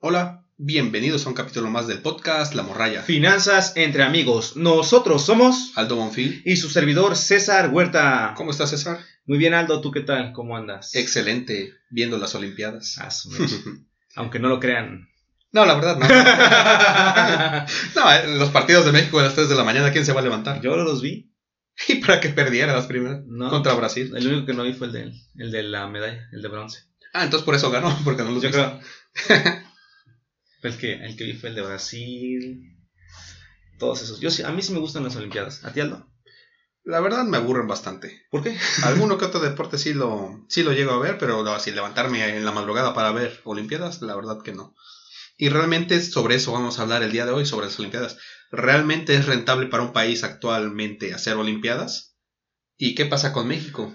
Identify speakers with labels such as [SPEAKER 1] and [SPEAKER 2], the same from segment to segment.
[SPEAKER 1] Hola, bienvenidos a un capítulo más del podcast La Morralla.
[SPEAKER 2] Finanzas entre amigos. Nosotros somos
[SPEAKER 1] Aldo Bonfil.
[SPEAKER 2] y su servidor César Huerta.
[SPEAKER 1] ¿Cómo estás, César?
[SPEAKER 2] Muy bien, Aldo, ¿tú qué tal? ¿Cómo andas?
[SPEAKER 1] Excelente, viendo las Olimpiadas.
[SPEAKER 2] Ah. Aunque no lo crean.
[SPEAKER 1] No, la verdad, no. no, eh, los partidos de México a las 3 de la mañana, ¿quién se va a levantar?
[SPEAKER 2] Yo los vi.
[SPEAKER 1] Y para que perdiera las primeras
[SPEAKER 2] No.
[SPEAKER 1] contra Brasil.
[SPEAKER 2] El único que no vi fue el de, el de la medalla, el de bronce.
[SPEAKER 1] Ah, entonces por eso ganó, porque no los
[SPEAKER 2] Yo
[SPEAKER 1] viste.
[SPEAKER 2] creo. Fue el que, el que vi fue el de Brasil. Todos esos. Yo sí, a mí sí me gustan las Olimpiadas. ¿A ti, Aldo?
[SPEAKER 1] La verdad me aburren bastante.
[SPEAKER 2] ¿Por qué?
[SPEAKER 1] Alguno que otro deporte sí lo, sí lo llego a ver, pero así levantarme en la madrugada para ver Olimpiadas, la verdad que no. Y realmente sobre eso vamos a hablar el día de hoy, sobre las Olimpiadas. ¿Realmente es rentable para un país actualmente hacer Olimpiadas? ¿Y qué pasa con México?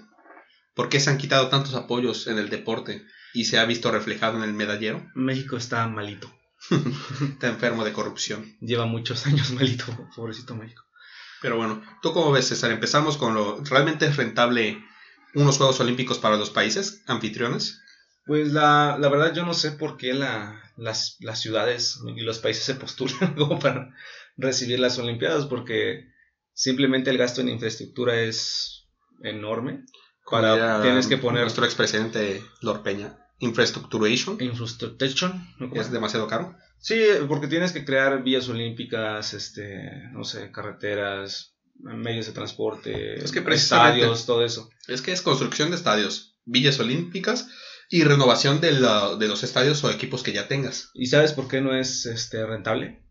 [SPEAKER 1] ¿Por qué se han quitado tantos apoyos en el deporte y se ha visto reflejado en el medallero?
[SPEAKER 2] México está malito.
[SPEAKER 1] Está enfermo de corrupción.
[SPEAKER 2] Lleva muchos años malito, pobrecito México.
[SPEAKER 1] Pero bueno, ¿tú cómo ves, César? Empezamos con lo... ¿Realmente es rentable unos Juegos Olímpicos para los países anfitriones?
[SPEAKER 2] Pues la, la verdad yo no sé por qué la, las, las ciudades y los países se postulan como para recibir las Olimpiadas, porque simplemente el gasto en infraestructura es enorme. Para- tienes que poner
[SPEAKER 1] Nuestro expresidente Lord Peña. Infrastructuration.
[SPEAKER 2] infrastructure. ¿no? ¿Cómo
[SPEAKER 1] Es demasiado caro.
[SPEAKER 2] Sí, porque tienes que crear vías olímpicas, este, no sé, carreteras, medios de transporte,
[SPEAKER 1] Es que precisamente-
[SPEAKER 2] estadios, todo eso.
[SPEAKER 1] Es que es construcción de estadios, villas olímpicas y renovación de, la- de los estadios o equipos que ya tengas.
[SPEAKER 2] ¿Y sabes por qué no es este rentable?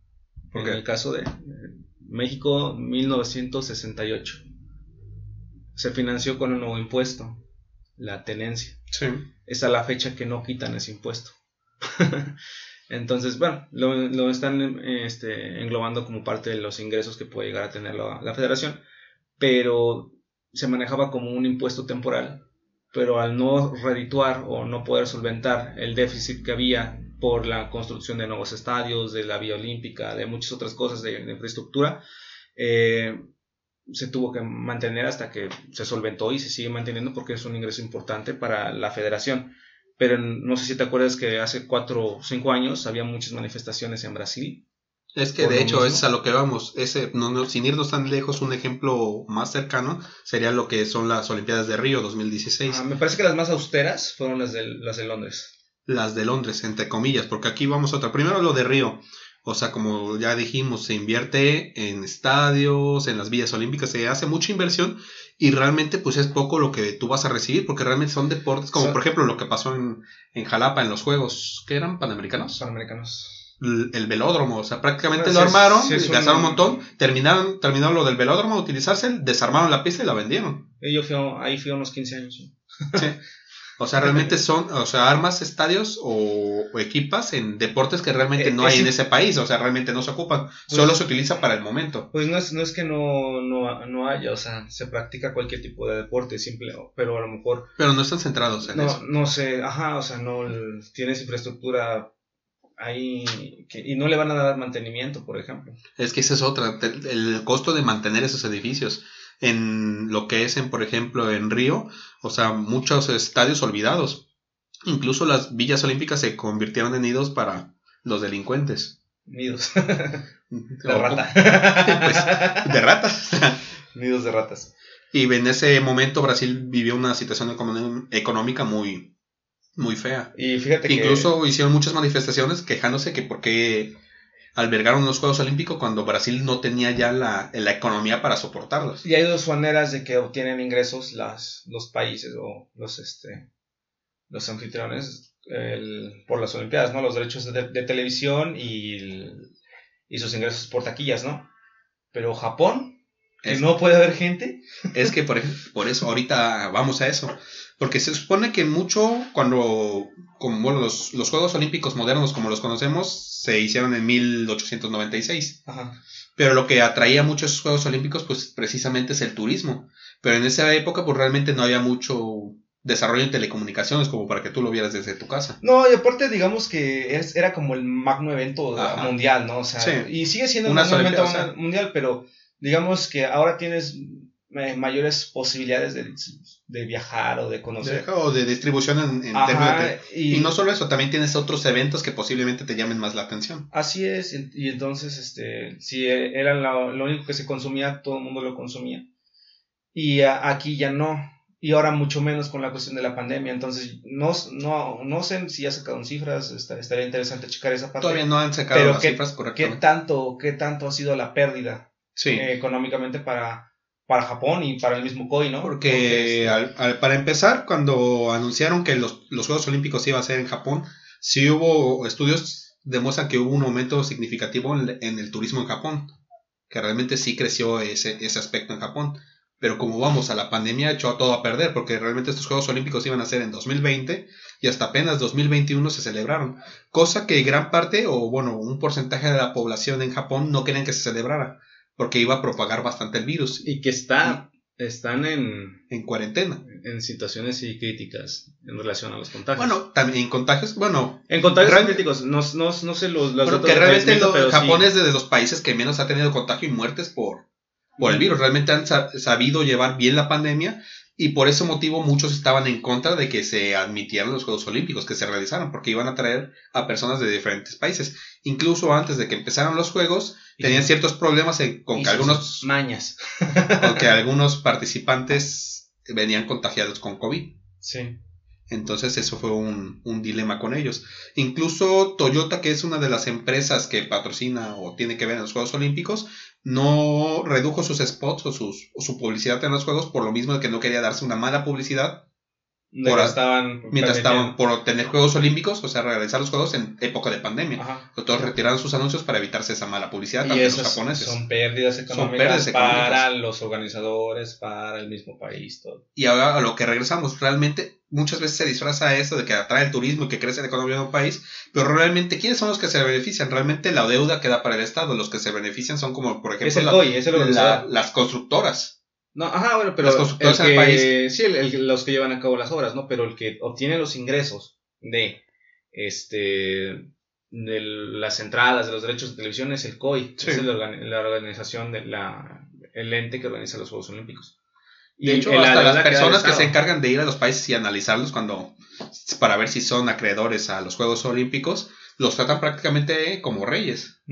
[SPEAKER 1] ¿Por
[SPEAKER 2] en el caso de eh, México 1968 se financió con un nuevo impuesto, la tenencia.
[SPEAKER 1] Sí.
[SPEAKER 2] Es a la fecha que no quitan ese impuesto. Entonces, bueno, lo, lo están este, englobando como parte de los ingresos que puede llegar a tener la, la federación, pero se manejaba como un impuesto temporal, pero al no redituar o no poder solventar el déficit que había por la construcción de nuevos estadios, de la vía olímpica, de muchas otras cosas de, de infraestructura, eh, se tuvo que mantener hasta que se solventó y se sigue manteniendo porque es un ingreso importante para la federación. Pero no sé si te acuerdas que hace cuatro o cinco años había muchas manifestaciones en Brasil.
[SPEAKER 1] Es que de hecho
[SPEAKER 2] mismo.
[SPEAKER 1] es a lo que vamos. Ese, no, no, sin irnos tan lejos, un ejemplo más cercano sería lo que son las Olimpiadas de Río 2016.
[SPEAKER 2] Ah, me parece que las más austeras fueron las de, las de Londres.
[SPEAKER 1] las de Londres, entre comillas, porque aquí vamos a otra. Primero lo de Río. O sea, como ya dijimos, se invierte en estadios, en las villas olímpicas, se hace mucha inversión y realmente pues es poco lo que tú vas a recibir, porque realmente son deportes, como por ejemplo lo que pasó en, en Jalapa en los Juegos, que eran panamericanos?
[SPEAKER 2] Panamericanos.
[SPEAKER 1] El, el velódromo, o sea, prácticamente lo armaron,
[SPEAKER 2] es
[SPEAKER 1] gastaron
[SPEAKER 2] un-
[SPEAKER 1] un montón, terminaron, terminaron lo del velódromo, utilizarse, desarmaron la pista y la vendieron.
[SPEAKER 2] Yo fui ahí fui a unos 15 años. ¿no?
[SPEAKER 1] Sí. O sea, realmente son, o sea, armas estadios o, o equipas en deportes que realmente
[SPEAKER 2] Eh,
[SPEAKER 1] no hay en ese país, o sea, realmente no se ocupan,
[SPEAKER 2] Pues-
[SPEAKER 1] solo se utiliza para el momento.
[SPEAKER 2] Pues no es, no es que no, no, no haya, o sea, se practica cualquier tipo de deporte, simple, pero a lo mejor
[SPEAKER 1] Pero no están centrados en
[SPEAKER 2] no,
[SPEAKER 1] eso.
[SPEAKER 2] no sé, ajá, o sea, no tienes infraestructura ahí que- y no le van a dar mantenimiento, por ejemplo.
[SPEAKER 1] Es que esa es otra, el costo de mantener esos edificios. En lo que es, en, por ejemplo, en Río, o sea, muchos estadios olvidados. Incluso las villas olímpicas se convirtieron en nidos para los delincuentes.
[SPEAKER 2] Nidos de rata.
[SPEAKER 1] Pues, de ratas.
[SPEAKER 2] Nidos de ratas.
[SPEAKER 1] Y en ese momento Brasil vivió una situación económica muy, muy fea.
[SPEAKER 2] Y fíjate que
[SPEAKER 1] Incluso hicieron muchas manifestaciones quejándose que por qué albergaron los Juegos Olímpicos cuando Brasil no tenía ya la, la economía para soportarlos.
[SPEAKER 2] y hay dos maneras de que obtienen ingresos las, los países o los este los anfitriones el- por las Olimpiadas, ¿no? Los derechos de, de televisión y, el- y sus ingresos por taquillas, ¿no? Pero Japón, que
[SPEAKER 1] Es,
[SPEAKER 2] no puede haber gente,
[SPEAKER 1] es que por, por eso ahorita vamos a eso. Porque se supone que mucho cuando como, bueno, los, los Juegos Olímpicos modernos como los conocemos se hicieron en 1896.
[SPEAKER 2] Ajá.
[SPEAKER 1] Pero lo que atraía mucho a esos Juegos Olímpicos, pues precisamente es el turismo. Pero en esa época, pues realmente no había mucho desarrollo en telecomunicaciones como para que tú lo vieras desde tu casa.
[SPEAKER 2] No, y aparte digamos que es- era como el magno evento
[SPEAKER 1] Ajá.
[SPEAKER 2] mundial, ¿no? O sea,
[SPEAKER 1] Sí.
[SPEAKER 2] y sigue siendo un magno evento mundial, pero digamos que ahora tienes eh, mayores posibilidades de, de, viajar o de conocer.
[SPEAKER 1] o de distribución en, en y, y, no solo eso, también tienes otros eventos que posiblemente te llamen más la atención.
[SPEAKER 2] Así es, y, entonces, este, si era lo, único que se consumía, todo el mundo lo consumía. Y aquí ya no. Y ahora mucho menos con la cuestión de la pandemia. Entonces, no, no, no sé si ya sacaron cifras, estaría interesante checar esa parte.
[SPEAKER 1] Todavía no han sacado las cifras
[SPEAKER 2] correctamente. ¿qué tanto, ¿Qué tanto ha sido la pérdida eh, económicamente para, para Japón y para el mismo COI, ¿no?
[SPEAKER 1] Porque, este, para empezar, cuando anunciaron que los, Juegos Olímpicos iban a ser en Japón, sí hubo estudios demuestran que hubo un aumento significativo en, el turismo en Japón, que realmente sí creció ese, ese aspecto en Japón. Pero como vamos a la pandemia, echó a todo a perder, porque realmente estos Juegos Olímpicos iban a ser en 2020 y hasta apenas 2021 se celebraron. Cosa que gran parte, o bueno, un porcentaje de la población en Japón no querían que se celebrara porque iba a propagar bastante el virus.
[SPEAKER 2] Y que está, están en,
[SPEAKER 1] en cuarentena.
[SPEAKER 2] En situaciones críticas en relación a los contagios.
[SPEAKER 1] Bueno, también en contagios, bueno.
[SPEAKER 2] En contagios críticos, no, no, no sé los,
[SPEAKER 1] los que realmente Japón es de los países que menos ha tenido contagio y muertes por, por el virus. Realmente han sabido llevar bien la pandemia y por ese motivo muchos estaban en contra de que se admitieran los Juegos Olímpicos, que se realizaran, porque iban a traer a personas de diferentes países. Incluso antes de que empezaran los Juegos, tenían ciertos problemas con que algunos...
[SPEAKER 2] Mañas.
[SPEAKER 1] con que algunos participantes venían contagiados con COVID.
[SPEAKER 2] Sí.
[SPEAKER 1] Entonces eso fue un, un, dilema con ellos. Incluso Toyota, que es una de las empresas que patrocina o tiene que ver en los Juegos Olímpicos, no redujo sus spots o, sus, o su publicidad en los Juegos por lo mismo de que no quería darse una mala publicidad
[SPEAKER 2] estaban
[SPEAKER 1] mientras estaban por tener Juegos Olímpicos, o sea, realizar los Juegos en época de pandemia. Todos retiraron sus anuncios para evitarse esa mala publicidad,
[SPEAKER 2] y los japoneses. Son pérdidas económicas, para los organizadores, para el mismo país. Todo.
[SPEAKER 1] Y ahora a lo que regresamos, realmente muchas veces se disfraza eso de que atrae el turismo y que crece la economía de un país, pero realmente, ¿quiénes son los que se benefician? Realmente la deuda queda para el Estado, los que se benefician son como, por ejemplo, las constructoras.
[SPEAKER 2] No, ajá, bueno, pero el que, país. sí, los que llevan a cabo las obras, ¿no? Pero el que obtiene los ingresos de este de las entradas, de los derechos de televisión es el COI, es la, organización de la el ente que organiza los Juegos Olímpicos.
[SPEAKER 1] Y de hecho, hasta las personas que se encargan de ir a los países y analizarlos cuando para ver si son acreedores a los Juegos Olímpicos, los tratan prácticamente como reyes.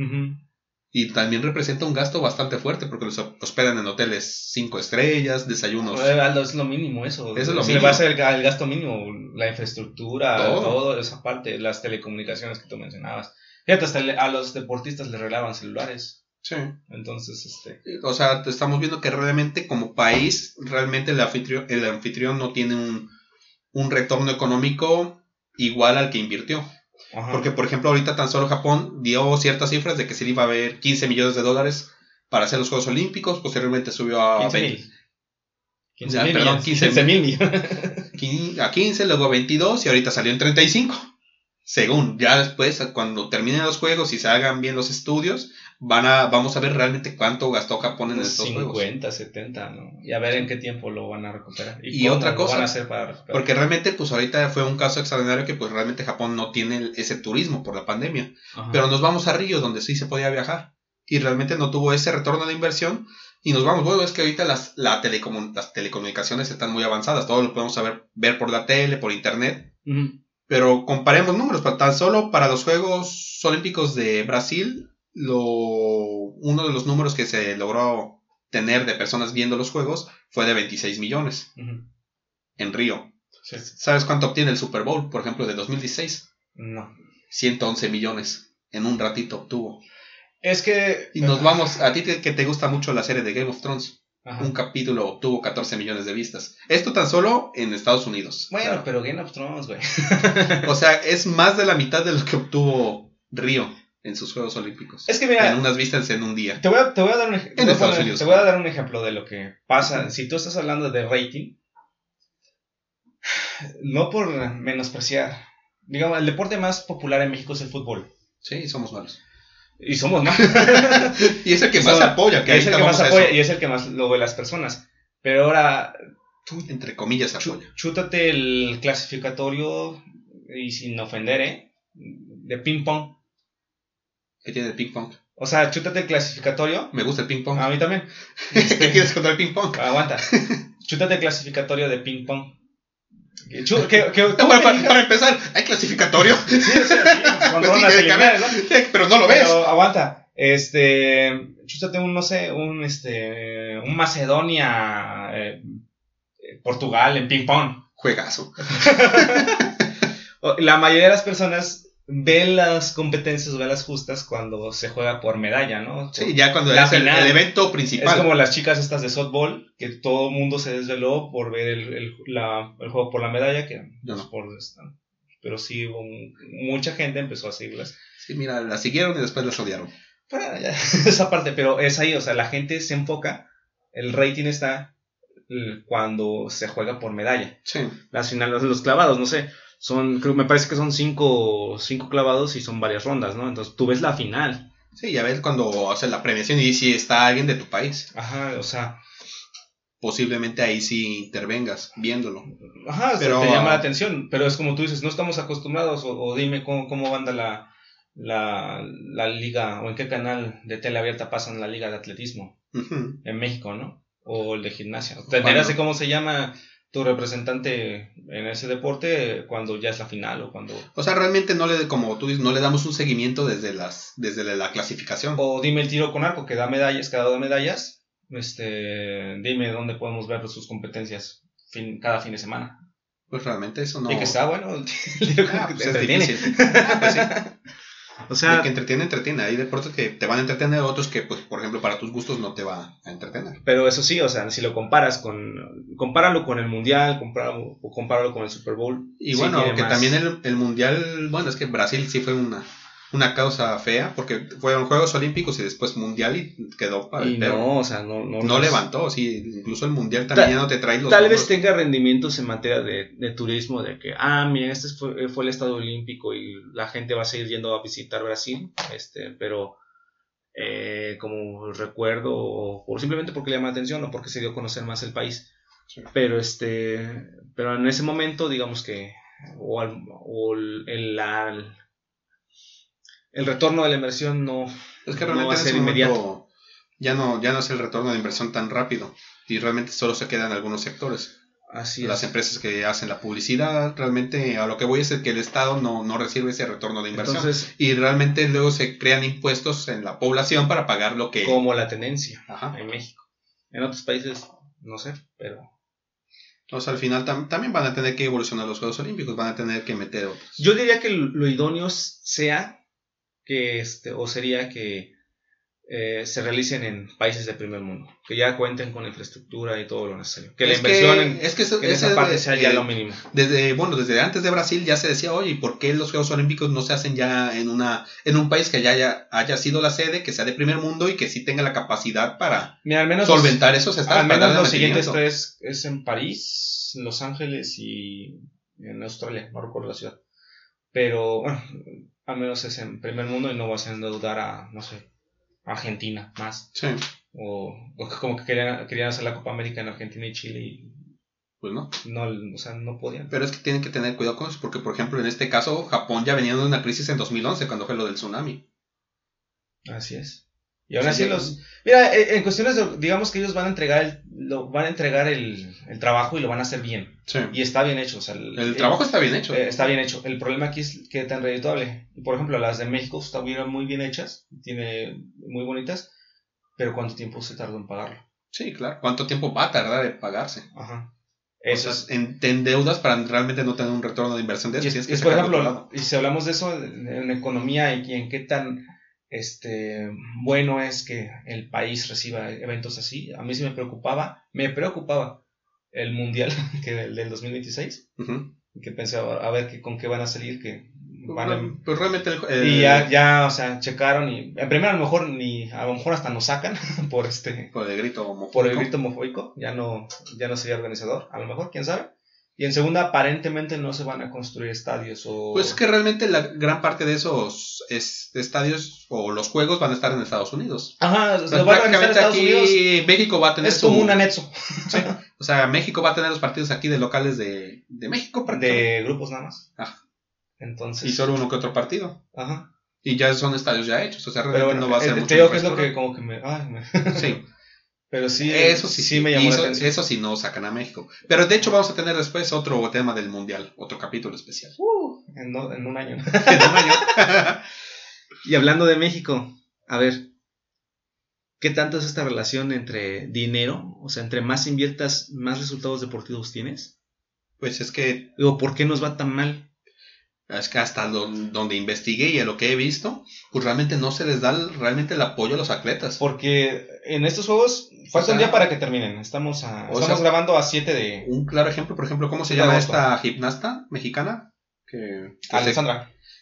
[SPEAKER 1] Y también representa un gasto bastante fuerte porque los hospedan en hoteles cinco estrellas, desayunos.
[SPEAKER 2] Es lo mínimo eso.
[SPEAKER 1] Eso es lo
[SPEAKER 2] Se va a ser el, gasto mínimo, la infraestructura, todo. esa parte, las telecomunicaciones que tú mencionabas. Fíjate, hasta a los deportistas les regalaban celulares.
[SPEAKER 1] Sí.
[SPEAKER 2] Entonces, este.
[SPEAKER 1] O sea, estamos viendo que realmente como país, realmente el anfitrión, el anfitrión no tiene un, un retorno económico igual al que invirtió. Porque, por ejemplo, ahorita tan solo Japón dio ciertas cifras de que se iba a haber 15 millones de dólares para hacer los Juegos Olímpicos, posteriormente subió a
[SPEAKER 2] 15 mil. 15 mil perdón, 15
[SPEAKER 1] mil. a 15, luego a 22 y ahorita salió en 35. Según, ya después, cuando terminen los juegos y se hagan bien los estudios, van a, vamos a ver realmente cuánto gastó Japón en estos
[SPEAKER 2] 50, juegos. 50, 70, ¿no? Y a ver en qué tiempo lo van a recuperar.
[SPEAKER 1] Y, otra cosa, porque realmente pues ahorita fue un caso extraordinario que pues realmente Japón no tiene ese turismo por la pandemia. Pero nos vamos a Río donde sí se podía viajar y realmente no tuvo ese retorno de inversión y nos vamos, bueno, es que ahorita las, la las telecomunicaciones están muy avanzadas, todo lo podemos saber, ver por la tele, por internet. Pero comparemos números, tan solo para los Juegos Olímpicos de Brasil lo, uno de los números que se logró tener de personas viendo los juegos fue de 26 millones en Río. ¿Sabes cuánto obtiene el Super Bowl, por ejemplo, de 2016?
[SPEAKER 2] No.
[SPEAKER 1] 111 millones. En un ratito obtuvo.
[SPEAKER 2] Es que...
[SPEAKER 1] Y nos vamos, a ti que te gusta mucho la serie de Game of Thrones. Un capítulo obtuvo 14 millones de vistas. Esto tan solo en Estados Unidos.
[SPEAKER 2] Bueno, pero Game of Thrones, güey.
[SPEAKER 1] o sea, es más de la mitad de lo que obtuvo Río en sus Juegos Olímpicos.
[SPEAKER 2] Es que mira.
[SPEAKER 1] En unas vistas en un día.
[SPEAKER 2] Te voy a, te voy a dar un ejemplo. te voy a dar un ejemplo de lo que pasa. Si tú estás hablando de rating, no por menospreciar. Digamos, el deporte más popular en México es el fútbol.
[SPEAKER 1] Sí, somos malos.
[SPEAKER 2] Y somos malos.
[SPEAKER 1] y es el que más apoya,
[SPEAKER 2] que es el que más apoya y es el que más lo ve las personas. Pero ahora.
[SPEAKER 1] Tú, entre comillas, apoya.
[SPEAKER 2] Chútate el clasificatorio y sin ofender, ¿eh? De ping-pong
[SPEAKER 1] ¿Qué tiene de ping pong?
[SPEAKER 2] O sea, chútate el clasificatorio.
[SPEAKER 1] Me gusta el ping pong.
[SPEAKER 2] A mí también.
[SPEAKER 1] ¿Qué quieres contra el ping pong?
[SPEAKER 2] Aguanta. Chútate el clasificatorio de ping pong. Chu- que- que-
[SPEAKER 1] No, para, empezar, hay clasificatorio.
[SPEAKER 2] Sí, sí, sí, con
[SPEAKER 1] Pues sí, que
[SPEAKER 2] eliminadas, ¿no?
[SPEAKER 1] Pero no lo ves.
[SPEAKER 2] Pero aguanta. Este. Chútate un, no sé, un este. Un Macedonia. eh, eh, Portugal en ping pong.
[SPEAKER 1] Juegazo.
[SPEAKER 2] O- La mayoría de las personas ven las competencias o ven las justas cuando se juega por medalla, ¿no?
[SPEAKER 1] Sí, ya cuando es el, evento
[SPEAKER 2] Es
[SPEAKER 1] principal.
[SPEAKER 2] como las chicas estas de softball, que todo el mundo se desveló por ver el, el- la- el juego por la medalla, que pues,
[SPEAKER 1] no.
[SPEAKER 2] por esta- pero sí hubo mucha gente empezó a seguirlas.
[SPEAKER 1] Sí, mira, la siguieron y después las odiaron.
[SPEAKER 2] Esa parte, pero es ahí, o sea, la gente se enfoca, el rating está cuando se juega por medalla.
[SPEAKER 1] Sí.
[SPEAKER 2] Las finales, los clavados, no sé, son, creo, me parece que son cinco, cinco clavados y son varias rondas, ¿no? Entonces tú ves la final.
[SPEAKER 1] Sí, ya ves cuando haces la premiación y si está alguien de tu país.
[SPEAKER 2] Ajá, o sea,
[SPEAKER 1] Posiblemente ahí sí intervengas viéndolo.
[SPEAKER 2] Ajá,
[SPEAKER 1] Pero,
[SPEAKER 2] te llama la atención, pero es como tú dices, no estamos acostumbrados, o, o dime cómo, cómo anda la, la, la liga, o en qué canal de tele abierta pasan la liga de atletismo en México, ¿no? O el de gimnasia. ¿Te
[SPEAKER 1] Bueno.
[SPEAKER 2] cómo se llama tu representante en ese deporte cuando ya es la final o cuando...
[SPEAKER 1] O sea, realmente no le, como tú dices, no le damos un seguimiento desde las, desde la clasificación.
[SPEAKER 2] O dime el tiro con arco, que da medallas, que ha dado medallas, este, dime dónde podemos ver sus competencias fin- cada fin de semana.
[SPEAKER 1] Pues realmente eso no.
[SPEAKER 2] Y que está bueno, el
[SPEAKER 1] Ah, pues es difícil. Ah, pues sí.
[SPEAKER 2] O
[SPEAKER 1] De
[SPEAKER 2] sea,
[SPEAKER 1] que entretiene, entretiene. Hay deportes que te van a entretener, otros que, pues, por ejemplo, para tus gustos no te va a entretener.
[SPEAKER 2] Pero eso sí, o sea, si lo comparas con. Compáralo con el Mundial, compáralo, o compáralo con el Super Bowl.
[SPEAKER 1] Y
[SPEAKER 2] sí
[SPEAKER 1] bueno, que
[SPEAKER 2] más-
[SPEAKER 1] también el, el mundial, bueno, es que Brasil sí fue una, una causa fea, porque fueron Juegos Olímpicos y después Mundial y quedó para
[SPEAKER 2] Y no, o sea, no. No,
[SPEAKER 1] No
[SPEAKER 2] los-
[SPEAKER 1] levantó, sí, incluso el Mundial también ya no te trae los
[SPEAKER 2] Tal vez tenga rendimientos en materia de, de turismo, de que, ah, mira, este fue, fue el Estado Olímpico y la gente va a seguir yendo a visitar Brasil, este, pero eh, como recuerdo, o, o simplemente porque le llama la atención o porque se dio a conocer más el país.
[SPEAKER 1] Sí.
[SPEAKER 2] Pero este, pero en ese momento, digamos que, o, al- o el, el- la- el retorno de la inversión no,
[SPEAKER 1] Es que
[SPEAKER 2] no
[SPEAKER 1] realmente
[SPEAKER 2] va a ser inmediato.
[SPEAKER 1] ya no, ya no es el retorno de inversión tan rápido y realmente solo se quedan algunos sectores.
[SPEAKER 2] así
[SPEAKER 1] Las
[SPEAKER 2] es.
[SPEAKER 1] empresas que hacen la publicidad, realmente a lo que voy es el que el Estado no, no recibe ese retorno de inversión.
[SPEAKER 2] Entonces,
[SPEAKER 1] y realmente luego se crean impuestos en la población para pagar lo que...
[SPEAKER 2] como la tendencia.
[SPEAKER 1] Ajá.
[SPEAKER 2] en México. En otros países, no sé, pero...
[SPEAKER 1] Sea, al final tam- también van a tener que evolucionar los Juegos Olímpicos, van a tener que meter otros.
[SPEAKER 2] Yo diría que lo idóneo sea que, este, o sería que eh, se realicen en países de primer mundo, que ya cuenten con infraestructura y todo lo necesario. Que la inversión en,
[SPEAKER 1] es que eso-
[SPEAKER 2] en esa parte sea ya
[SPEAKER 1] eh,
[SPEAKER 2] lo mínimo.
[SPEAKER 1] Desde, bueno, desde antes de Brasil ya se decía, oye, ¿y por qué los Juegos Olímpicos no se hacen ya en una en un país que ya haya, haya sido la sede, que sea de primer mundo y que sí tenga la capacidad para
[SPEAKER 2] Mira, al menos,
[SPEAKER 1] solventar esos estados?
[SPEAKER 2] al menos los siguientes tres es en París, Los Ángeles y en Australia, no recuerdo la ciudad. Pero, bueno, al menos es en primer mundo y no va a hacer dudar a, no sé, Argentina más.
[SPEAKER 1] Sí,
[SPEAKER 2] O, o como que querían, querían hacer la Copa América en Argentina y Chile y
[SPEAKER 1] pues no.
[SPEAKER 2] no, o sea, no podían.
[SPEAKER 1] Pero es que tienen que tener cuidado con eso, porque por ejemplo en este caso Japón ya venía de una crisis en 2011 cuando fue lo del tsunami.
[SPEAKER 2] Así es. Y aún
[SPEAKER 1] Sí,
[SPEAKER 2] así
[SPEAKER 1] sí.
[SPEAKER 2] los... Mira, eh, en cuestiones de, digamos que ellos van a entregar el, lo, van a entregar el, el trabajo y lo van a hacer bien.
[SPEAKER 1] Sí.
[SPEAKER 2] Y está bien hecho. O sea, el,
[SPEAKER 1] El trabajo está bien hecho.
[SPEAKER 2] eh, está bien hecho. El problema aquí es que tan redituable. Por ejemplo, las de México están muy bien hechas, tiene muy bonitas, pero ¿cuánto tiempo se tardó en pagarlo?
[SPEAKER 1] Sí, claro. ¿Cuánto tiempo va a tardar en pagarse?
[SPEAKER 2] Ajá.
[SPEAKER 1] Eso
[SPEAKER 2] Eso es,
[SPEAKER 1] en, te endeudas para realmente no tener un retorno de inversión de eso.
[SPEAKER 2] Y es,
[SPEAKER 1] que
[SPEAKER 2] es, por ejemplo, y si hablamos de eso en, en economía y en qué tan este bueno es que el país reciba eventos así, a mí sí me preocupaba, me preocupaba el mundial que del, del 2026,
[SPEAKER 1] Ujú.
[SPEAKER 2] que pensé a ver que, con qué van a salir, que van a-
[SPEAKER 1] Pues realmente el, el-
[SPEAKER 2] y ya, ya, o sea, checaron y en primero a lo mejor ni, a lo mejor hasta nos sacan por este,
[SPEAKER 1] por el grito homofóbico.
[SPEAKER 2] por el grito homofóbico, ya no, ya no sería organizador, a lo mejor, quién sabe. Y en segunda, aparentemente no se van a construir estadios o...
[SPEAKER 1] Pues es que realmente la gran parte de esos es- estadios o los juegos van a estar en Estados Unidos.
[SPEAKER 2] Ajá,
[SPEAKER 1] O sea, prácticamente aquí
[SPEAKER 2] Unidos.
[SPEAKER 1] México va a tener
[SPEAKER 2] Es
[SPEAKER 1] su-
[SPEAKER 2] como un anexo
[SPEAKER 1] sí. O sea, México va a tener los partidos aquí de locales de, de México
[SPEAKER 2] de grupos nada más.
[SPEAKER 1] Ajá.
[SPEAKER 2] Entonces.
[SPEAKER 1] y solo uno que otro partido.
[SPEAKER 2] Ajá.
[SPEAKER 1] Y ya son estadios ya hechos, o sea, realmente
[SPEAKER 2] bueno,
[SPEAKER 1] no va a ser
[SPEAKER 2] eh,
[SPEAKER 1] mucho
[SPEAKER 2] te digo que es lo que como que me... ay, me-
[SPEAKER 1] Sí,
[SPEAKER 2] Pero sí,
[SPEAKER 1] eso sí, sí,
[SPEAKER 2] me llamó la
[SPEAKER 1] eso,
[SPEAKER 2] atención.
[SPEAKER 1] eso sí no sacan a México. Pero de hecho vamos a tener después otro tema del Mundial, otro capítulo especial.
[SPEAKER 2] Uh, en, do- en un año.
[SPEAKER 1] En un año.
[SPEAKER 2] Y hablando de México, a ver, ¿qué tanto es esta relación entre dinero? O sea, entre más inviertas, más resultados deportivos tienes.
[SPEAKER 1] Pues es que
[SPEAKER 2] Digo, ¿por qué nos va tan mal?
[SPEAKER 1] Es que hasta don- donde investigué y a lo que he visto, pues realmente no se les da el- realmente el apoyo a los atletas.
[SPEAKER 2] Porque en estos juegos falta un día para que terminen. Estamos, a, estamos
[SPEAKER 1] sea,
[SPEAKER 2] grabando a 7 de
[SPEAKER 1] Un claro ejemplo, por ejemplo, ¿cómo se llama
[SPEAKER 2] agosto.
[SPEAKER 1] esta gimnasta mexicana? Que, que se,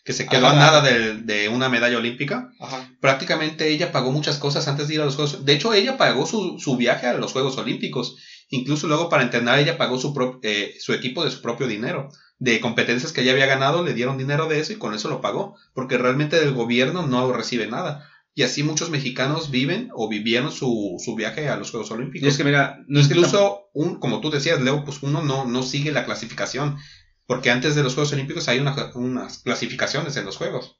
[SPEAKER 1] que se quedó a nada de, de una medalla olímpica.
[SPEAKER 2] Ajá.
[SPEAKER 1] Prácticamente ella pagó muchas cosas antes de ir a los Juegos. De hecho, ella pagó su, su viaje a los Juegos Olímpicos. Incluso luego para entrenar ella pagó su, prop- eh, su equipo de su propio dinero. De competencias que ella había ganado, le dieron dinero de eso y con eso lo pagó. Porque realmente del gobierno no recibe nada. Y así muchos mexicanos viven o vivieron su, su viaje a los Juegos Olímpicos.
[SPEAKER 2] Y es que mira, no es que
[SPEAKER 1] Incluso, un, como tú decías, Leo, pues uno no, no sigue la clasificación. Porque antes de los Juegos Olímpicos hay una- unas clasificaciones en los Juegos.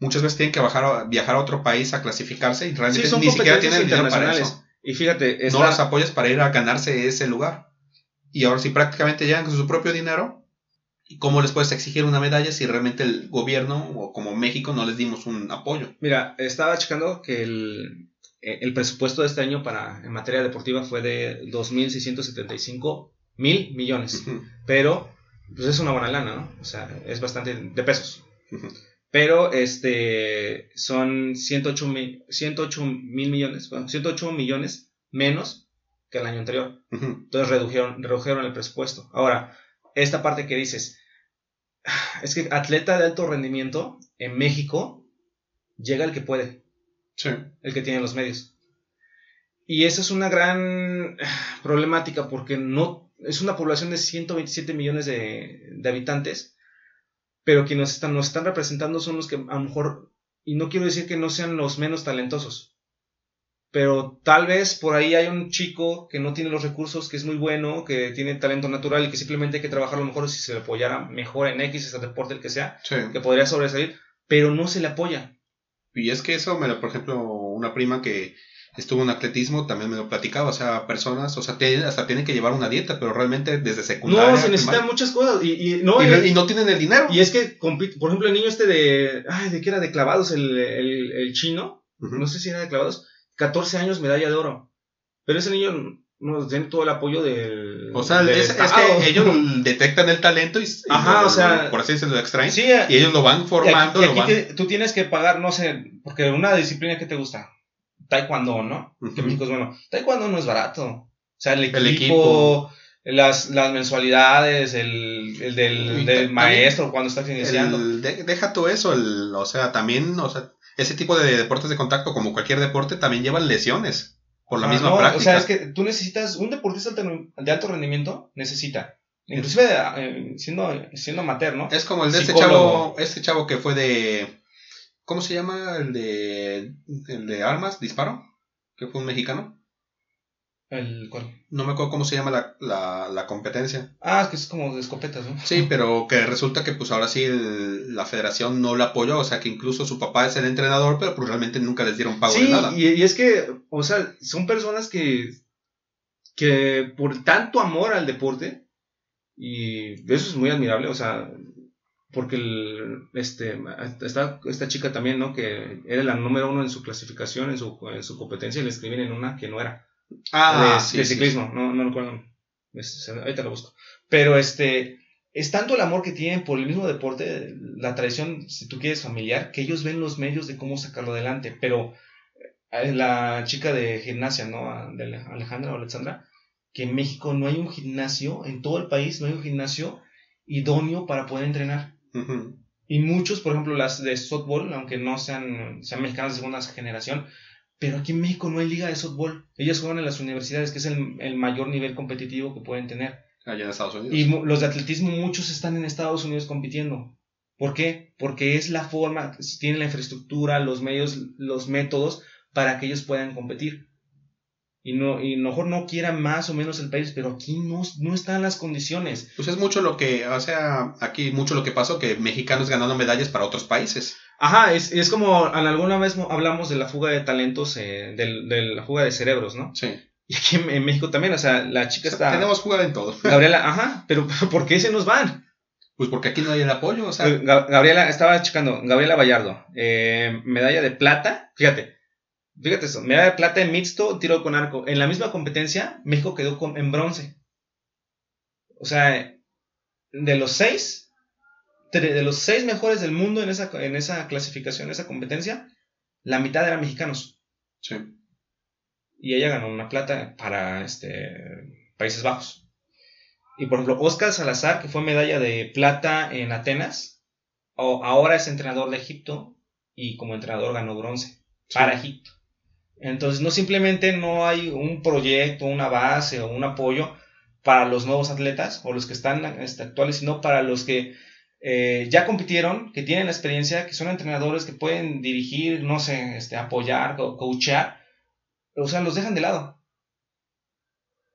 [SPEAKER 1] Muchas veces tienen que bajar a- viajar a otro país a clasificarse y realmente
[SPEAKER 2] Sí,
[SPEAKER 1] ni siquiera tienen dinero para eso.
[SPEAKER 2] Y fíjate, esta-
[SPEAKER 1] No los apoyas para ir a ganarse ese lugar. Y ahora sí prácticamente llegan con su propio dinero. ¿Y cómo les puedes exigir una medalla si realmente el gobierno o como México no les dimos un apoyo?
[SPEAKER 2] Mira, estaba checando que el, eh, el presupuesto de este año para en materia deportiva fue de 2.675 mil millones.
[SPEAKER 1] Ujú,
[SPEAKER 2] Pero, pues es una buena lana, ¿no? O sea, es bastante de pesos. Pero, este, son 108 mil, 108 mil millones, bueno, 108 millones menos que el año anterior. Entonces redujeron, redujeron el presupuesto. Ahora, esta parte que dices, es que atleta de alto rendimiento en México llega el que puede,
[SPEAKER 1] Sí.
[SPEAKER 2] el que tiene los medios. Y esa es una gran problemática porque no es una población de 127 millones de, de habitantes, pero quienes nos están, nos están representando son los que a lo mejor, y no quiero decir que no sean los menos talentosos, pero tal vez por ahí hay un chico que no tiene los recursos, que es muy bueno, que tiene talento natural y que simplemente hay que trabajarlo mejor si se le apoyara mejor en X, ese deporte el que sea,
[SPEAKER 1] Sí.
[SPEAKER 2] que podría sobresalir, pero no se le apoya.
[SPEAKER 1] Y es que eso, me lo, por ejemplo, una prima que estuvo en atletismo también me lo platicaba, o sea, personas, o sea, tienen- hasta tienen que llevar una dieta, pero realmente desde secundaria.
[SPEAKER 2] No, se necesitan
[SPEAKER 1] primaria,
[SPEAKER 2] muchas cosas. Y, y no,
[SPEAKER 1] y,
[SPEAKER 2] y-
[SPEAKER 1] re- y no tienen el dinero.
[SPEAKER 2] y es que, por ejemplo, el niño este de. Ay, ¿de qué era? De clavados, el, el, el chino. No sé si era de clavados. 14 años, medalla de oro. Pero ese niño no tiene todo el apoyo del.
[SPEAKER 1] O sea,
[SPEAKER 2] del
[SPEAKER 1] es, que ellos detectan el talento y,
[SPEAKER 2] Ajá,
[SPEAKER 1] lo-
[SPEAKER 2] o sea,
[SPEAKER 1] por así decirlo, lo extraen.
[SPEAKER 2] Sí,
[SPEAKER 1] y ellos lo van
[SPEAKER 2] y
[SPEAKER 1] formando,
[SPEAKER 2] aquí- y
[SPEAKER 1] lo
[SPEAKER 2] aquí
[SPEAKER 1] van.
[SPEAKER 2] te- tú tienes que pagar, no sé, porque una disciplina que te gusta. Taekwondo, ¿no? Que. México es bueno. Taekwondo no es barato. O sea, el equipo,
[SPEAKER 1] El equipo.
[SPEAKER 2] Las, las mensualidades, el, el del, del maestro cuando está iniciando.
[SPEAKER 1] El- de- deja tú eso, el- o sea, también, o sea, ese tipo de deportes de contacto, como cualquier deporte, también llevan lesiones por la
[SPEAKER 2] Ah,
[SPEAKER 1] misma
[SPEAKER 2] no,
[SPEAKER 1] práctica.
[SPEAKER 2] O sea, es que tú necesitas, un deportista de alto rendimiento necesita, inclusive eh, siendo, siendo amateur, ¿no?
[SPEAKER 1] Es como el de este chavo, este chavo que fue de, ¿cómo se llama? El de, el de armas, disparo, que fue un mexicano.
[SPEAKER 2] El, ¿cuál?
[SPEAKER 1] No me acuerdo cómo se llama la, la, la competencia.
[SPEAKER 2] Ah, es que es como de escopetas, ¿no?
[SPEAKER 1] Sí, pero que resulta que pues ahora sí el- la federación no la apoyó, o sea que incluso su papá es el entrenador, pero pues realmente nunca les dieron pago
[SPEAKER 2] Sí,
[SPEAKER 1] de nada.
[SPEAKER 2] y, y es que, o sea, son personas que, que por tanto amor al deporte, y eso es muy admirable, o sea, porque el, este, esta, esta chica también, ¿no? Que era la número uno en su clasificación, en su, en su competencia, y le escribían en una que no era.
[SPEAKER 1] Ah,
[SPEAKER 2] de,
[SPEAKER 1] sí,
[SPEAKER 2] de
[SPEAKER 1] sí,
[SPEAKER 2] ciclismo, no, no recuerdo. Es- ahorita lo busco. Pero este, es tanto el amor que tienen por el mismo deporte, la tradición, si tú quieres, familiar, que ellos ven los medios de cómo sacarlo adelante. Pero eh, la chica de gimnasia, ¿no? De Alejandra o Alexandra, que en México no hay un gimnasio, en todo el país no hay un gimnasio idóneo para poder entrenar. Y muchos, por ejemplo, las de softball, aunque no sean, sean mexicanas de segunda generación, pero aquí en México no hay liga de softball. Ellas juegan en las universidades, que es el, el mayor nivel competitivo que pueden tener.
[SPEAKER 1] Allá en Estados Unidos.
[SPEAKER 2] Y los de atletismo, muchos están en Estados Unidos compitiendo. ¿Por qué? Porque es la forma, tienen la infraestructura, los medios, los métodos para que ellos puedan competir. Y no, y mejor no quieran más o menos el país, pero aquí no, no están las condiciones.
[SPEAKER 1] Pues es mucho lo que, o sea, aquí mucho lo que pasó, que mexicanos ganando medallas para otros países.
[SPEAKER 2] Ajá, es, es como en alguna vez hablamos de la fuga de talentos, eh, de, de la fuga de cerebros, ¿no?
[SPEAKER 1] Sí.
[SPEAKER 2] Y aquí en, México también, o sea, la chica
[SPEAKER 1] O sea,
[SPEAKER 2] está...
[SPEAKER 1] Tenemos jugado en todo.
[SPEAKER 2] Gabriela, ajá, pero ¿por qué se nos van?
[SPEAKER 1] Pues porque aquí no hay el apoyo, o sea,
[SPEAKER 2] Ga- Gabriela, estaba checando, Gabriela Vallardo, eh, medalla de plata, fíjate, fíjate eso, medalla de plata en mixto, tiro con arco. En la misma competencia, México quedó con- en bronce. O sea, de los seis, de los seis mejores del mundo en esa, en esa clasificación, en esa competencia, la mitad eran mexicanos.
[SPEAKER 1] sí.
[SPEAKER 2] Y ella ganó una plata para este, Países Bajos. Y por ejemplo, Oscar Salazar, que fue medalla de plata en Atenas, o- ahora es entrenador de Egipto y como entrenador ganó bronce para Egipto. Entonces, no simplemente no hay un proyecto, una base o un apoyo para los nuevos atletas o los que están este, actuales, sino para los que eh, ya compitieron, que tienen la experiencia, que son entrenadores que pueden dirigir, no sé, este, apoyar, co- coachear, o sea, los dejan de lado.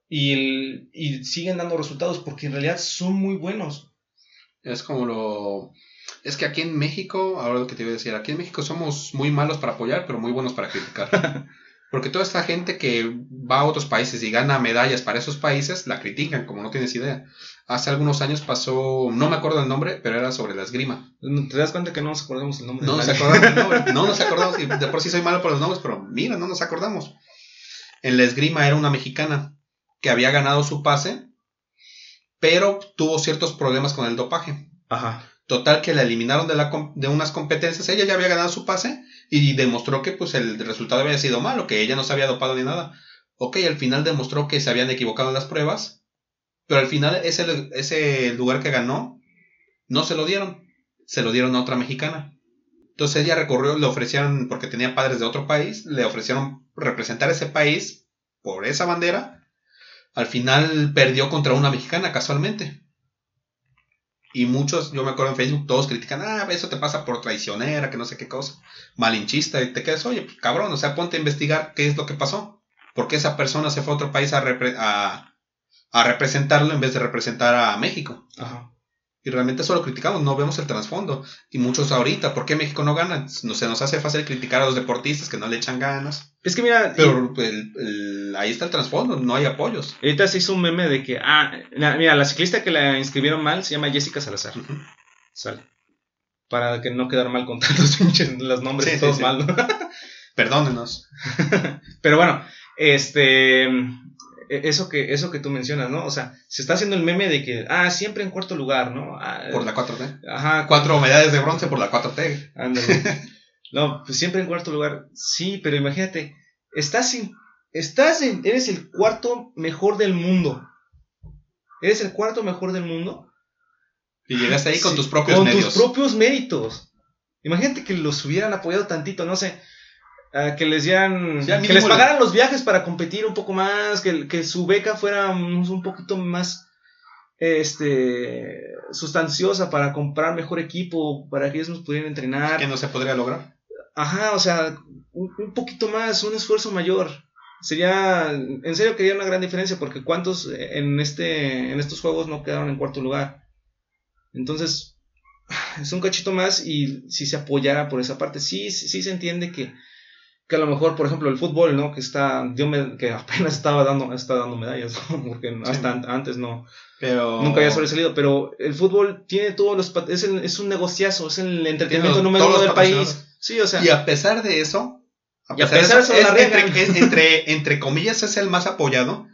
[SPEAKER 2] Y, el- y siguen dando resultados porque en realidad son muy buenos.
[SPEAKER 1] Es como lo... Es que aquí en México, ahora lo que te iba a decir, aquí en México somos muy malos para apoyar, pero muy buenos para criticar. Porque toda esta gente que va a otros países y gana medallas para esos países, la critican, como no tienes idea. Hace algunos años pasó, no me acuerdo el nombre, pero era sobre la esgrima.
[SPEAKER 2] ¿Te das cuenta que no nos acordamos el nombre?
[SPEAKER 1] No nos acordamos del nombre, no nos acordamos, y de por sí soy malo por los nombres, pero mira, no nos acordamos. En la esgrima era una mexicana que había ganado su pase, pero tuvo ciertos problemas con el dopaje.
[SPEAKER 2] Ajá.
[SPEAKER 1] Total que la eliminaron de, unas competencias. Ella ya había ganado su pase y demostró que pues el resultado había sido malo, que ella no se había dopado ni nada. Ok, al final demostró que se habían equivocado en las pruebas, pero al final ese, ese lugar que ganó no se lo dieron, se lo dieron a otra mexicana. Entonces ella recorrió, le ofrecieron, porque tenía padres de otro país, le ofrecieron representar ese país por esa bandera. Al final perdió contra una mexicana casualmente. Y muchos, yo me acuerdo en Facebook, todos critican, ah, eso te pasa por traicionera, que no sé qué cosa, malinchista, y te quedas, oye, cabrón, o sea, ponte a investigar qué es lo que pasó. ¿Por qué esa persona se fue a otro país a, repre- a, a representarlo en vez de representar a México?
[SPEAKER 2] Ajá.
[SPEAKER 1] Y realmente eso lo criticamos, no vemos el trasfondo. Y muchos ahorita, ¿por qué México no gana? No, se nos hace fácil criticar a los deportistas que no le echan ganas.
[SPEAKER 2] Es que mira,
[SPEAKER 1] Pero el- el- ahí está el trasfondo, no hay apoyos.
[SPEAKER 2] ahorita se hizo un meme de que, ah, la- mira, la ciclista que la inscribieron mal se llama Jessica Salazar. Sale. Para que no quedar mal con tantos pinches los nombres
[SPEAKER 1] Sí, sí,
[SPEAKER 2] todos
[SPEAKER 1] sí.
[SPEAKER 2] mal, ¿no?
[SPEAKER 1] Perdónenos.
[SPEAKER 2] Pero bueno, este eso que eso que tú mencionas, ¿no? O sea, se está haciendo el meme de que ah, siempre en cuarto lugar, ¿no? Ah,
[SPEAKER 1] Por la 4T.
[SPEAKER 2] Ajá,
[SPEAKER 1] Cuatro medallas de bronce por la 4T.
[SPEAKER 2] ándale. No, pues siempre en cuarto lugar. Sí, pero imagínate, estás en, estás en, eres el cuarto mejor del mundo. Eres el cuarto mejor del mundo
[SPEAKER 1] Y llegaste ahí con
[SPEAKER 2] Sí,
[SPEAKER 1] tus propios
[SPEAKER 2] con
[SPEAKER 1] medios.
[SPEAKER 2] tus propios méritos. Imagínate que los hubieran apoyado tantito, no sé, que les dieran,
[SPEAKER 1] Ya,
[SPEAKER 2] que les
[SPEAKER 1] le-
[SPEAKER 2] pagaran los viajes para competir un poco más, que, que su beca fuera un, un poquito más este sustanciosa para comprar mejor equipo, para que ellos nos pudieran entrenar.
[SPEAKER 1] que no se podría lograr.
[SPEAKER 2] Ajá, o sea, un, un poquito más, un esfuerzo mayor. Sería, en serio que haría una gran diferencia porque cuántos en este en estos juegos no quedaron en cuarto lugar. Entonces, es un cachito más y si se apoyara por esa parte, sí, sí, sí se entiende que, que a lo mejor, por ejemplo, el fútbol, ¿no? Que está, dio me- que apenas estaba dando, está dando medallas, ¿no? Porque hasta an- antes no,
[SPEAKER 1] Pero.
[SPEAKER 2] nunca había sobresalido, pero el fútbol tiene todos los, es, el- es un negociazo, es el entretenimiento
[SPEAKER 1] los-
[SPEAKER 2] número uno del país. Sí, o sea.
[SPEAKER 1] Y a pesar de eso.
[SPEAKER 2] Y a pesar de eso,
[SPEAKER 1] es entre, entre comillas es el más apoyado.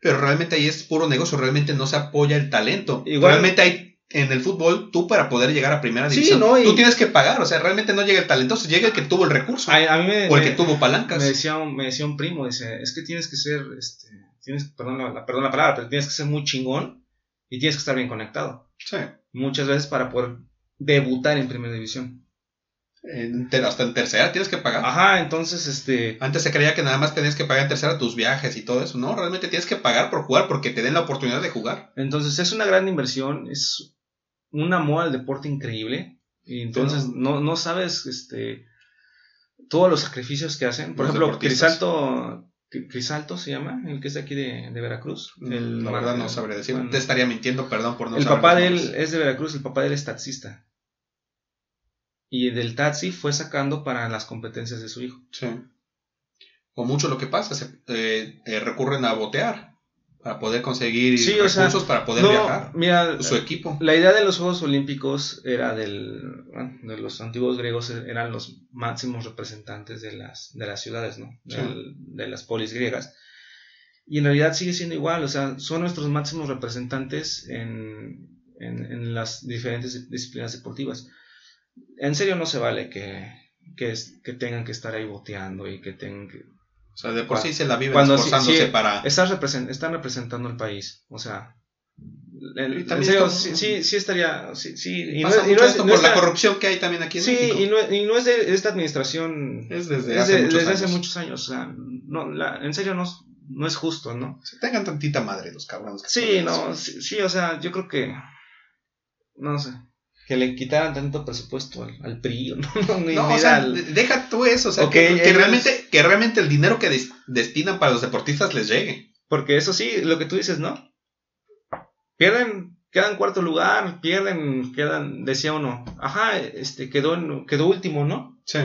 [SPEAKER 1] Pero realmente ahí es puro negocio. Realmente no se apoya el talento.
[SPEAKER 2] Igual-
[SPEAKER 1] realmente hay. En el fútbol, tú para poder llegar a primera
[SPEAKER 2] Sí,
[SPEAKER 1] división,
[SPEAKER 2] ¿no? Y-
[SPEAKER 1] tú tienes que pagar. O sea, realmente no llega el talentoso, llega el que tuvo el recurso.
[SPEAKER 2] A, a mí me,
[SPEAKER 1] o el que tuvo palancas.
[SPEAKER 2] me decía, un, me decía un primo, dice, es que tienes que ser, este, tienes, perdón la, perdón la palabra, pero tienes que ser muy chingón y tienes que estar bien conectado.
[SPEAKER 1] Sí.
[SPEAKER 2] Muchas veces para poder debutar en primera división.
[SPEAKER 1] En ter- hasta en tercera tienes que pagar.
[SPEAKER 2] Ajá, entonces, este,
[SPEAKER 1] Antes se creía que nada más tenías que pagar en tercera tus viajes y todo eso. No, realmente tienes que pagar por jugar porque te den la oportunidad de jugar.
[SPEAKER 2] entonces es una gran inversión, es un amor al deporte increíble y entonces
[SPEAKER 1] Pero-
[SPEAKER 2] no, no sabes, este, todos los sacrificios que hacen. Por ejemplo. Crisalto, Crisalto se llama, el que es de aquí de, de Veracruz. El,
[SPEAKER 1] la verdad no sabré decir.
[SPEAKER 2] bueno.
[SPEAKER 1] Te estaría mintiendo, perdón por no
[SPEAKER 2] el
[SPEAKER 1] saber
[SPEAKER 2] papá de él es de Veracruz, el papá de él es taxista. Y del taxi fue sacando para las competencias de su hijo.
[SPEAKER 1] Sí. O mucho lo que pasa, se, eh, eh, recurren a botear para poder conseguir
[SPEAKER 2] Sí, o sea,
[SPEAKER 1] recursos para poder
[SPEAKER 2] No,
[SPEAKER 1] viajar.
[SPEAKER 2] mira,
[SPEAKER 1] Su equipo.
[SPEAKER 2] la idea de los Juegos Olímpicos era del, bueno, de los antiguos griegos eran los máximos representantes de las, de las ciudades, ¿no?
[SPEAKER 1] Sí.
[SPEAKER 2] Del- de las polis griegas. Y en realidad sigue siendo igual, o sea, son nuestros máximos representantes en, en, en las diferentes disciplinas deportivas. En serio no se vale que, que, es- que tengan que estar ahí boteando y que tengan que...
[SPEAKER 1] O sea, de por sí se la viven
[SPEAKER 2] Cuando sí-
[SPEAKER 1] esforzándose
[SPEAKER 2] sí,
[SPEAKER 1] para...
[SPEAKER 2] Están, represent- están representando al país, o sea... en-
[SPEAKER 1] Y
[SPEAKER 2] en serio,
[SPEAKER 1] esto-
[SPEAKER 2] sí, sí, sí estaría... Sí, sí, y no,
[SPEAKER 1] pasa
[SPEAKER 2] y
[SPEAKER 1] mucho
[SPEAKER 2] no es-
[SPEAKER 1] esto
[SPEAKER 2] no
[SPEAKER 1] por la
[SPEAKER 2] la-
[SPEAKER 1] corrupción que hay también aquí en
[SPEAKER 2] Sí,
[SPEAKER 1] México.
[SPEAKER 2] y no, y no es de esta administración...
[SPEAKER 1] Es desde
[SPEAKER 2] es
[SPEAKER 1] hace
[SPEAKER 2] de-
[SPEAKER 1] muchos
[SPEAKER 2] desde hace
[SPEAKER 1] años.
[SPEAKER 2] muchos años, o sea, no, la- en serio no, es- no es justo, ¿no?
[SPEAKER 1] Se tengan tantita madre los cabrones. que
[SPEAKER 2] Sí, no, sí, sí, o sea, yo creo que... No sé. Que le quitaran tanto presupuesto al, al PRI, no, no,
[SPEAKER 1] No, o sea,
[SPEAKER 2] al-
[SPEAKER 1] deja tú eso, o sea, que, que
[SPEAKER 2] ellos-
[SPEAKER 1] realmente, que realmente el dinero que des- destinan para los deportistas les llegue.
[SPEAKER 2] Porque eso sí, lo que tú dices, ¿no? Pierden, quedan cuarto lugar, pierden, quedan, decía uno, ajá, este, quedó, en- quedó último, ¿no?
[SPEAKER 1] Sí.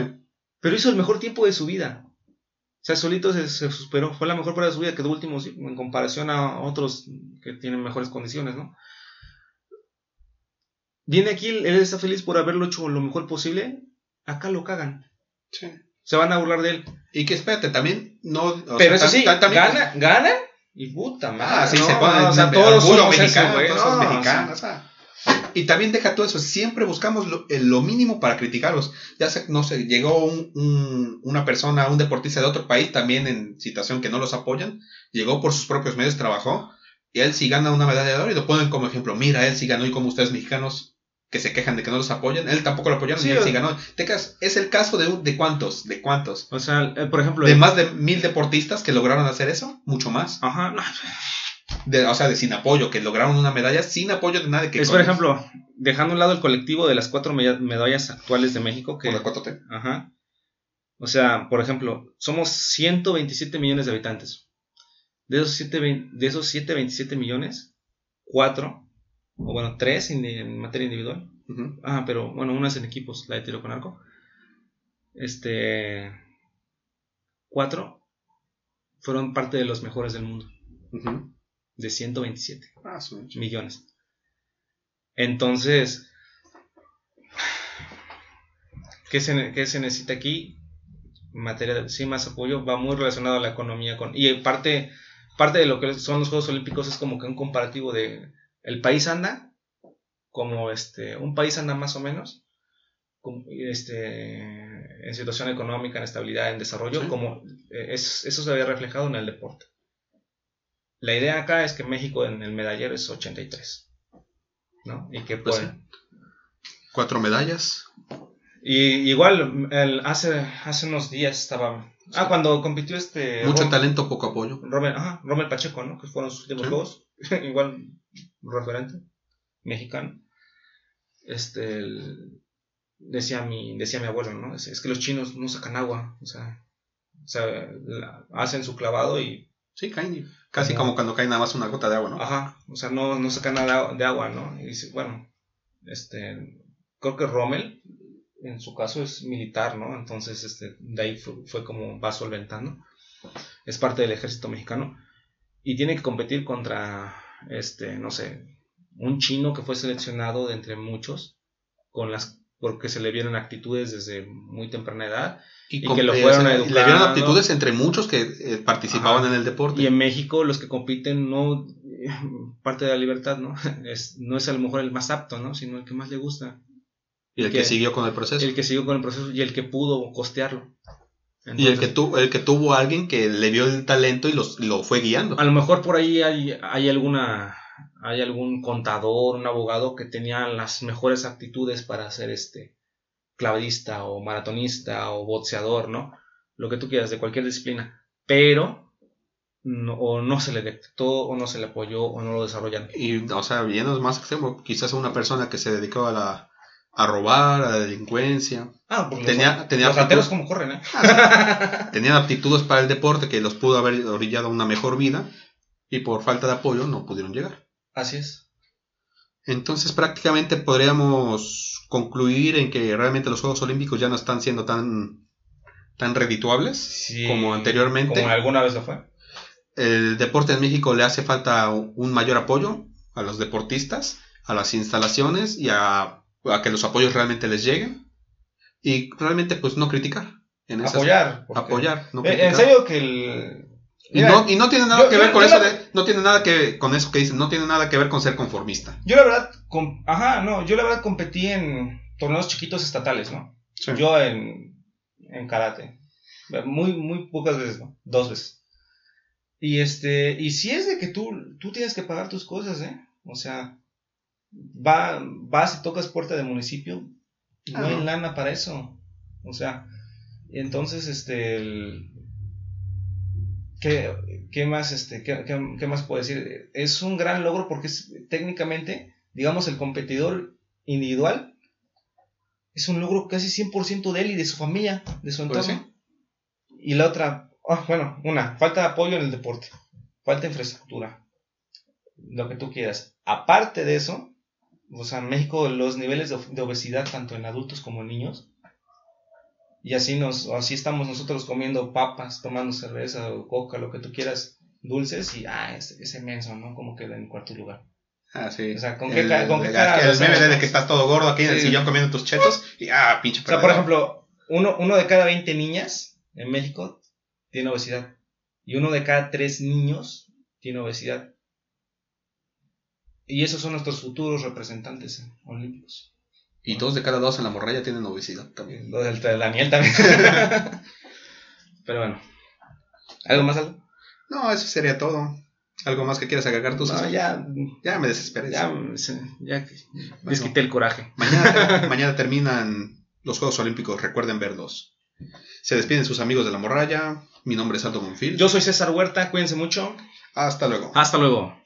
[SPEAKER 2] Pero hizo el mejor tiempo de su vida. O sea, solito se, se superó, fue la mejor prueba de su vida, quedó último, sí, en comparación a otros que tienen mejores condiciones, ¿no? Viene aquí, él está feliz por haberlo hecho lo mejor posible, acá lo cagan.
[SPEAKER 1] Sí.
[SPEAKER 2] Se van a burlar de él.
[SPEAKER 1] Y que espérate, también no. o
[SPEAKER 2] Pero
[SPEAKER 1] sea,
[SPEAKER 2] eso sí,
[SPEAKER 1] también-
[SPEAKER 2] gana, gana y puta madre.
[SPEAKER 1] Ah, sí,
[SPEAKER 2] ¿no?
[SPEAKER 1] se ponen.
[SPEAKER 2] o sea,
[SPEAKER 1] el
[SPEAKER 2] todos somos
[SPEAKER 1] mexicano,
[SPEAKER 2] eso, güey,
[SPEAKER 1] todos
[SPEAKER 2] no,
[SPEAKER 1] somos
[SPEAKER 2] o sea,
[SPEAKER 1] mexicanos. Y también deja todo eso, siempre buscamos lo, eh, lo mínimo para criticarlos. Ya sé, no sé, llegó un- un- una persona, un deportista de otro país también en situación que no los apoyan, llegó por sus propios medios, trabajó, y él sí gana una medalla de oro y lo ponen como ejemplo. Mira, él sí ganó y como ustedes mexicanos que se quejan de que no los apoyan, él tampoco lo apoyaron
[SPEAKER 2] Sí,
[SPEAKER 1] y él sí ganó. Te quedas- es el caso de, un- de cuántos, de cuántos.
[SPEAKER 2] O sea, eh, por ejemplo,
[SPEAKER 1] De
[SPEAKER 2] el-
[SPEAKER 1] más de mil deportistas que lograron hacer eso, mucho más.
[SPEAKER 2] Ajá,
[SPEAKER 1] De, o sea, de sin apoyo, que lograron una medalla sin apoyo de nadie que
[SPEAKER 2] es por ejemplo, dejando a un lado el colectivo de las cuatro meda- medallas actuales de México, que,
[SPEAKER 1] Por la 4T.
[SPEAKER 2] ajá, o sea, por ejemplo, somos 127 millones de habitantes. De esos 7, de esos 727 millones, 4, o bueno, 3 en, en materia individual,
[SPEAKER 1] Ujú.
[SPEAKER 2] Ah, pero bueno, unas en equipos, la de tiro con arco. Este. Cuatro fueron parte de los mejores del mundo, de 127
[SPEAKER 1] Ah,
[SPEAKER 2] millones. Entonces, ¿qué se, qué se necesita aquí? Materia sí, más apoyo, va muy relacionado a la economía. con Y parte, parte de lo que son los Juegos Olímpicos es como que un comparativo de el país anda, como este, un país anda más o menos, este, en situación económica, en estabilidad, en desarrollo,
[SPEAKER 1] Sí.
[SPEAKER 2] como eh, es, eso se había reflejado en el deporte. La idea acá es que México en el medallero es 83. ¿no? Y que
[SPEAKER 1] Pues sí. Cuatro medallas.
[SPEAKER 2] Y igual, el- hace, hace unos días estaba. Ah, cuando compitió este.
[SPEAKER 1] Mucho talento, poco apoyo.
[SPEAKER 2] Ajá, Rommel Pacheco, ¿no? Que fueron sus últimos juegos. igual, referente. Mexicano. Este. el- decía mi, decía mi abuelo, ¿no? Es, es que los chinos no sacan agua. O sea. O sea, la- hacen su clavado y.
[SPEAKER 1] Sí, caen. Casi
[SPEAKER 2] Como-
[SPEAKER 1] como cuando cae nada más una gota de agua, ¿no?
[SPEAKER 2] Ajá. O sea, no, no sacan nada de agua, ¿no? Y dice, bueno. Este. Creo que Rommel, en su caso, es militar, ¿no? Entonces, este, de ahí fue, fue como va solventando. Es parte del ejército mexicano. Y tiene que competir contra, este, no sé, un chino que fue seleccionado de entre muchos, con las porque se le vieron actitudes desde muy temprana edad. y que lo
[SPEAKER 1] eh,
[SPEAKER 2] fueron
[SPEAKER 1] le
[SPEAKER 2] educando.
[SPEAKER 1] dieron aptitudes entre muchos que eh, participaban
[SPEAKER 2] Ajá.
[SPEAKER 1] en el deporte.
[SPEAKER 2] Y en México los que compiten no, parte de la libertad, ¿no? Es, no es a lo mejor el más apto, ¿no? Sino el que más le gusta.
[SPEAKER 1] Y el que
[SPEAKER 2] que-
[SPEAKER 1] siguió con el proceso.
[SPEAKER 2] El que siguió con el proceso y el que pudo costearlo.
[SPEAKER 1] Y el que, tu- el que tuvo a alguien que le vio el talento y los, lo fue guiando.
[SPEAKER 2] A lo mejor por ahí hay, hay alguna hay algún contador, un abogado que tenía las mejores aptitudes para ser este clavadista o maratonista o boxeador, ¿no? Lo que tú quieras de cualquier disciplina, pero no, o no se le detectó o no se le apoyó o no lo desarrollaron.
[SPEAKER 1] Y, o sea, yendo más extremo, quizás una persona que se dedicó a la a robar, a la delincuencia.
[SPEAKER 2] Ah, porque
[SPEAKER 1] Tenía-
[SPEAKER 2] los,
[SPEAKER 1] tenía
[SPEAKER 2] los rateros
[SPEAKER 1] aptitud.
[SPEAKER 2] como corren, ¿eh?
[SPEAKER 1] Tenían aptitudes para el deporte que los pudo haber orillado a una mejor vida y por falta de apoyo no pudieron llegar.
[SPEAKER 2] Así es.
[SPEAKER 1] Entonces prácticamente podríamos concluir en que realmente los Juegos Olímpicos ya no están siendo tan, tan redituables
[SPEAKER 2] Sí,
[SPEAKER 1] como anteriormente.
[SPEAKER 2] Como alguna vez lo fue.
[SPEAKER 1] El deporte en México le hace falta un mayor apoyo a los deportistas, a las instalaciones y a, a que los apoyos realmente les lleguen. Y realmente pues no criticar. En
[SPEAKER 2] Apoyar.
[SPEAKER 1] apoyar, no
[SPEAKER 2] Eh, en serio que el...
[SPEAKER 1] Y no, y no tiene nada
[SPEAKER 2] yo-
[SPEAKER 1] que ver
[SPEAKER 2] yo-
[SPEAKER 1] con
[SPEAKER 2] yo
[SPEAKER 1] eso
[SPEAKER 2] la-
[SPEAKER 1] de, no tiene nada que con eso que dicen, no tiene nada que ver con ser conformista.
[SPEAKER 2] Yo la verdad, com- ajá, no, yo la verdad competí en torneos chiquitos estatales, ¿no? Yo en, en karate. Muy, muy pocas veces, ¿no? Dos veces. Y este, y si es de que tú, tú tienes que pagar tus cosas, ¿eh? O sea, va, vas y tocas puerta de municipio, no hay lana para eso. O sea, entonces, este, el- ¿qué, qué más, este, qué, qué- qué más puedo decir? Es un gran logro porque es, técnicamente, digamos, el competidor individual es un logro casi 100% de él y de su familia, de su
[SPEAKER 1] Pues
[SPEAKER 2] entorno. Y la otra, ah, bueno, una, falta de apoyo en el deporte, falta de infraestructura, lo que tú quieras. Aparte de eso, o sea, en México los niveles de, de obesidad, tanto en adultos como en niños, y así, nos, así estamos nosotros comiendo papas, tomando cerveza o coca, lo que tú quieras, dulces, y ah, es, es inmenso, ¿no? Como queda en cuarto lugar.
[SPEAKER 1] Ah, sí.
[SPEAKER 2] O sea, ¿con
[SPEAKER 1] el,
[SPEAKER 2] qué con qué cara
[SPEAKER 1] el meme de que estás todo gordo aquí en el
[SPEAKER 2] Sí.
[SPEAKER 1] sillón comiendo tus chetos y ah, pinche
[SPEAKER 2] O sea, por
[SPEAKER 1] perdedor.
[SPEAKER 2] ejemplo, uno, uno de cada 20 niñas en México tiene obesidad. Y uno de cada tres niños tiene obesidad. Y esos son nuestros futuros representantes olímpicos.
[SPEAKER 1] Y dos de cada dos en la morralla tienen obesidad también.
[SPEAKER 2] Lo del de Daniel también. Pero bueno. ¿Algo más, Aldo?
[SPEAKER 1] No, eso sería todo. ¿Algo más que quieras agregar tú?
[SPEAKER 2] No, ya,
[SPEAKER 1] Ya me desesperé.
[SPEAKER 2] ya, se- ya
[SPEAKER 1] Bueno,
[SPEAKER 2] desquité el coraje.
[SPEAKER 1] mañana, mañana terminan los Juegos Olímpicos. Recuerden verlos. Se despiden sus amigos de la morralla. Mi nombre es Aldo Monfil.
[SPEAKER 2] Yo soy César Huerta, cuídense mucho.
[SPEAKER 1] Hasta luego.
[SPEAKER 2] Hasta luego.